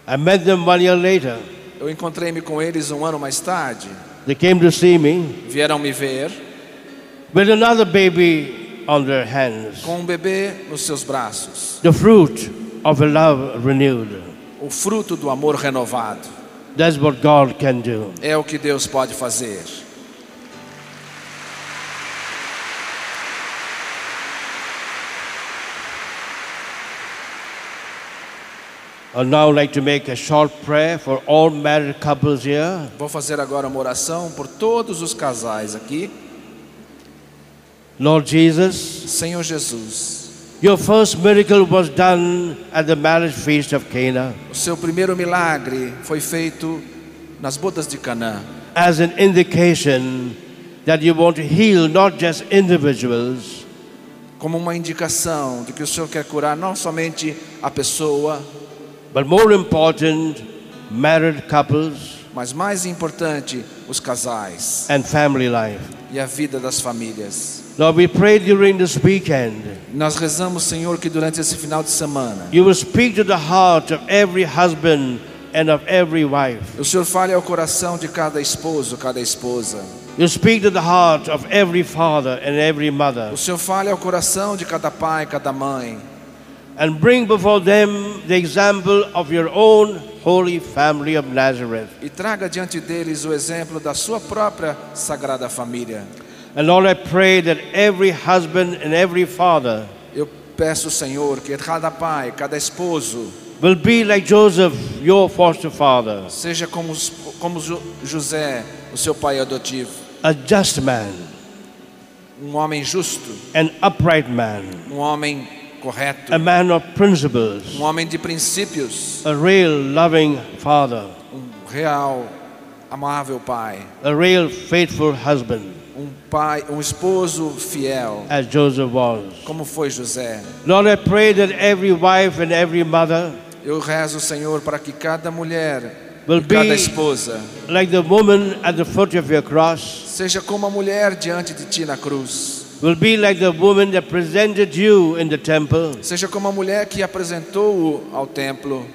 B: I met them one year later.
C: Eu encontrei-me com eles um ano mais tarde.
B: They came to see me
C: Vieram me ver
B: with another baby on their hands,
C: com um bebê nos seus braços,
B: the fruit of a love renewed.
C: o fruto do amor renovado.
B: That's what God can do.
C: É o que Deus pode fazer.
B: I'd now like to make a short prayer for all married couples here.
C: Vou fazer agora uma oração por todos os casais aqui.
B: Lord Jesus,
C: Senhor Jesus,
B: your first miracle was done at the marriage feast of Cana.
C: o seu primeiro milagre foi feito nas bodas de Canaã,
B: as an indication that you want to heal not just individuals,
C: como uma indicação de que o Senhor quer curar não somente a pessoa,
B: but more important, married couples
C: mas mais importante, os casais
B: and family life.
C: e a vida das famílias.
B: Lord, we pray during this weekend
C: Nós rezamos, Senhor, que durante esse final de semana
B: you will speak to the heart of every husband and of every wife.
C: o Senhor fale ao coração de cada esposo, cada esposa.
B: You speak to the heart of every father and every mother
C: O Senhor fale ao coração de cada pai, cada mãe.
B: And bring before them the example of your own holy family of Nazareth.
C: E traga diante deles o exemplo da sua própria sagrada família.
B: And Lord, I pray that every husband and every father
C: Eu peço, Senhor, que cada pai, cada esposo,
B: will be like Joseph, your foster father,
C: seja como, como Jo- José, o seu pai adotivo,
B: a just man,
C: um homem justo,
B: an upright man,
C: um homem correto,
B: a man of principles,
C: um homem de princípios,
B: a real loving father,
C: um real, amável pai,
B: a real faithful husband,
C: um pai, um esposo fiel,
B: as Joseph was.
C: como foi José.
B: Lord, I pray that every wife and every mother
C: Eu rezo, Senhor, para que cada mulher,
B: will
C: cada esposa,
B: like the woman at the foot of your cross,
C: seja como a mulher diante de ti na cruz.
B: Will be like the woman that presented you in the temple,
C: Seja como a mulher que apresentou-o ao templo,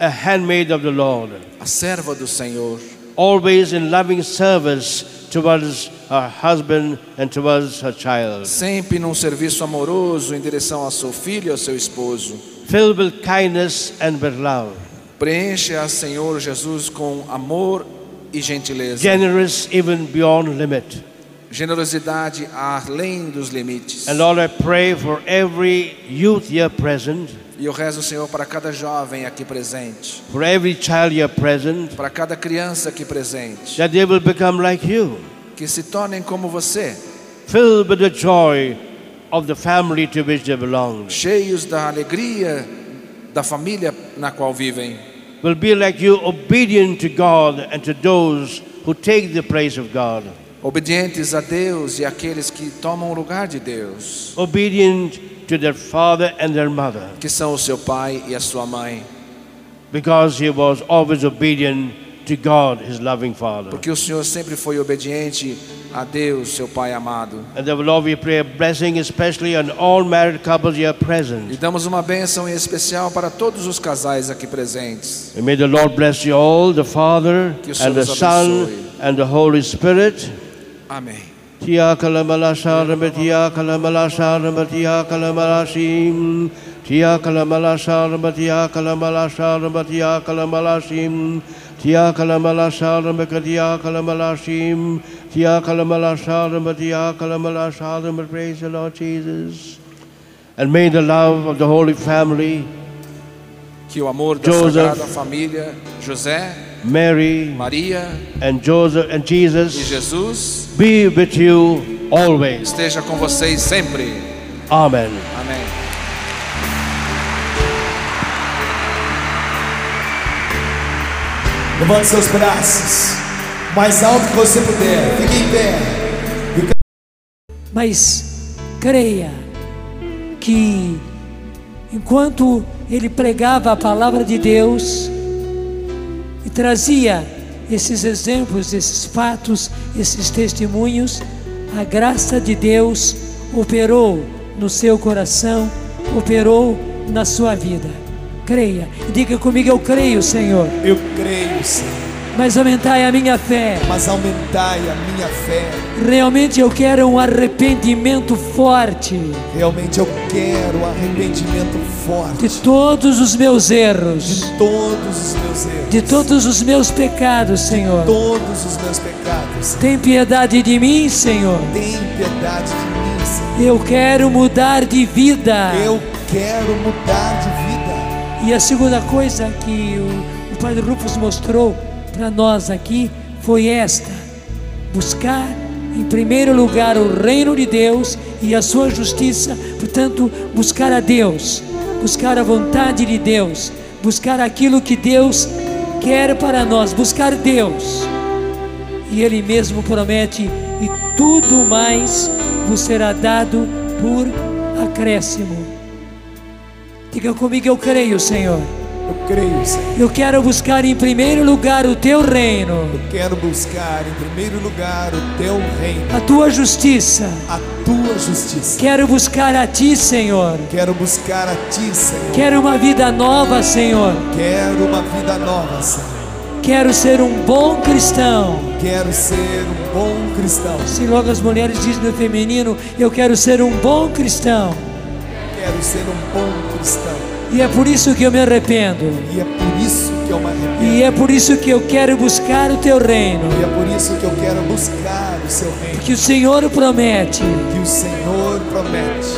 B: a handmaid of the Lord,
C: a serva do Senhor,
B: always in loving service towards her husband and towards her child,
C: sempre num serviço amoroso em direção ao seu filho e ao seu esposo.
B: filled with kindness and with love,
C: Preencha, Senhor Jesus, com amor e gentileza,
B: generous even beyond limit.
C: Generosidade além dos limites.
B: And Lord, I pray for every youth here present
C: E eu rezo, Senhor, para cada jovem aqui presente,
B: for every child here present,
C: para cada criança aqui presente,
B: that they will become like you,
C: que se tornem como você,
B: filled with the joy of the family to which they belong.
C: cheios da alegria da família na qual vivem.
B: Will be like you, obedient to God and to those who take the place of God.
C: Obedientes a Deus e àqueles que tomam o lugar de Deus,
B: Obedient to their father and their mother,
C: que são o seu pai e a sua mãe,
B: because he was always obedient to God, his loving Father.
C: porque o Senhor sempre foi obediente a Deus, seu pai amado.
B: And there will always pray a blessing, especially on all married couples here
C: E
B: present.
C: damos uma bênção em especial para todos os casais aqui presentes.
B: And may the Lord bless you all, the Father and the Son and the Holy Spirit.
C: Amém.
B: Tia kalamala sharama, tia kalamala sharama, tia kalamala shim. Tia kalamala sharama, tia kalamala sharama, tia kalamala shim. Tia kalamala sharama, tia kalamala shim. Tia kalamala sharama, tia kalamala sharama. Praise the Lord Jesus. And may the love of the Holy Family,
C: Que o amor da
B: Joseph.
C: Sagrada Família, José,
B: Mary,
C: Maria
B: and Joseph and
C: e
B: Jesus
C: Jesus
B: be with you always.
C: esteja com vocês sempre.
B: Amen.
C: Amém.
D: Levante seus braços. Mais alto que você puder. Fique em pé.
E: Mas creia que enquanto ele pregava a palavra de Deus e trazia esses exemplos, esses fatos, esses testemunhos, a graça de Deus operou no seu coração, operou na sua vida. Creia. Diga comigo, eu creio, Senhor.
D: Eu creio, Senhor.
E: Mas aumentai a minha fé.
D: Mas aumentai a minha fé.
E: Realmente eu quero um arrependimento forte.
D: Realmente eu quero arrependimento forte
E: de todos os meus erros,
D: de todos os meus erros.
E: de todos os meus pecados, Senhor.
D: todos os meus pecados.
E: Tem piedade de mim, Senhor.
D: Tem piedade de mim, Senhor.
E: Eu quero mudar de vida.
D: Eu quero mudar de vida.
E: E a segunda coisa que o, o Padre Rufus mostrou para nós aqui foi esta: buscar em primeiro lugar o reino de Deus e a sua justiça, portanto, buscar a Deus, buscar a vontade de Deus, buscar aquilo que Deus quer para nós, buscar Deus. E Ele mesmo promete: e tudo mais vos será dado por acréscimo. Diga comigo, eu creio, Senhor.
D: Eu creio, Senhor.
E: Eu quero buscar em primeiro lugar o teu reino,
D: Eu quero buscar em primeiro lugar o teu reino,
E: a tua justiça.
D: a tua justiça.
E: Quero buscar a ti, Senhor.
D: Quero buscar a ti, Senhor.
E: Quero uma vida nova, Senhor.
D: Quero uma vida nova, Senhor.
E: Quero ser um bom cristão.
D: Quero ser um bom cristão.
E: Se logo as mulheres dizem no feminino, eu quero ser um bom cristão.
D: Quero ser um bom cristão.
E: E é por isso que eu me arrependo.
D: E é por isso que eu me arrependo.
E: E é por isso que eu quero buscar o teu reino.
D: E é por isso que eu quero buscar o seu reino.
E: Que o Senhor promete:
D: Que o Senhor promete.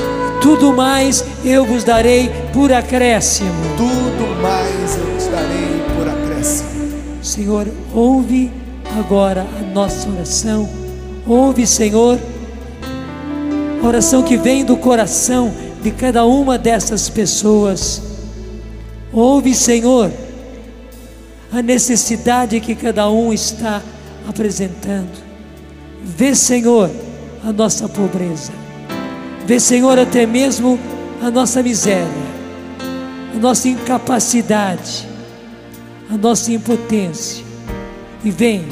E: tudo mais eu vos darei por acréscimo.
D: Tudo mais eu te darei por acréscimo.
E: Senhor, ouve agora a nossa oração. Ouve, Senhor, a oração que vem do coração de cada uma dessas pessoas. Ouve, Senhor, a necessidade que cada um está apresentando. Vê, Senhor, a nossa pobreza. Vê, Senhor, até mesmo a nossa miséria, a nossa incapacidade a nossa impotência. E vem,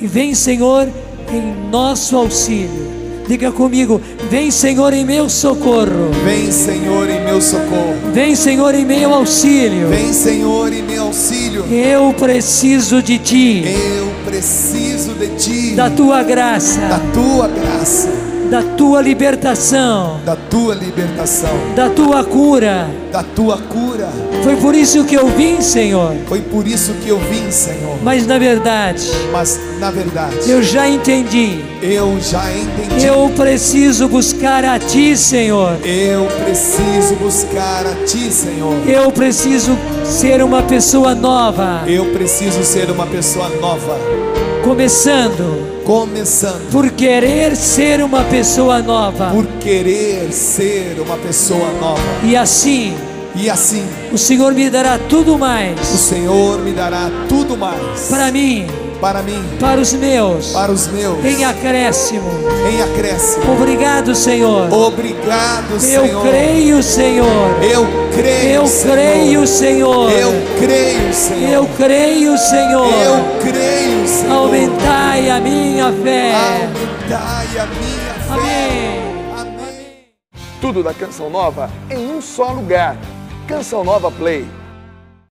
E: e vem, Senhor, em nosso auxílio. Diga comigo: vem, Senhor, em meu socorro.
D: Vem, Senhor, em meu socorro.
E: Vem, Senhor, em meu auxílio.
D: Vem, Senhor, em meu auxílio.
E: Eu preciso de ti,
D: Eu preciso de ti.
E: da tua graça,
D: da tua graça,
E: da tua libertação,
D: da tua libertação,
E: da tua cura.
D: da tua cura.
E: Foi por isso que eu vim, Senhor.
D: Foi por isso que eu vim, Senhor.
E: Mas na verdade,
D: Mas na verdade.
E: Eu já entendi.
D: Eu já entendi.
E: Eu preciso buscar a Ti, Senhor.
D: Eu preciso buscar a Ti, Senhor.
E: Eu preciso ser uma pessoa nova.
D: Eu preciso ser uma pessoa nova.
E: Começando
D: Começando
E: por querer ser uma pessoa nova.
D: por querer ser uma pessoa nova.
E: E assim,
D: E assim,
E: o Senhor me dará tudo
D: o
E: mais
D: Senhor me dará tudo mais
E: para mim,
D: para mim,
E: para os meus,
D: para os meus,
E: em acréscimo.
D: em acréscimo.
E: Obrigado, Senhor.
D: Obrigado,
E: Eu
D: Senhor.
E: creio, Senhor.
D: Eu creio,
E: Eu creio, Senhor.
D: Eu creio, Senhor.
E: Eu creio, Senhor.
D: Eu creio, Senhor.
E: Aumentai a minha fé.
D: Aumentai a minha fé.
E: Amém.
D: Amém.
A: Tudo da Canção Nova em um só lugar. Canção Nova Play.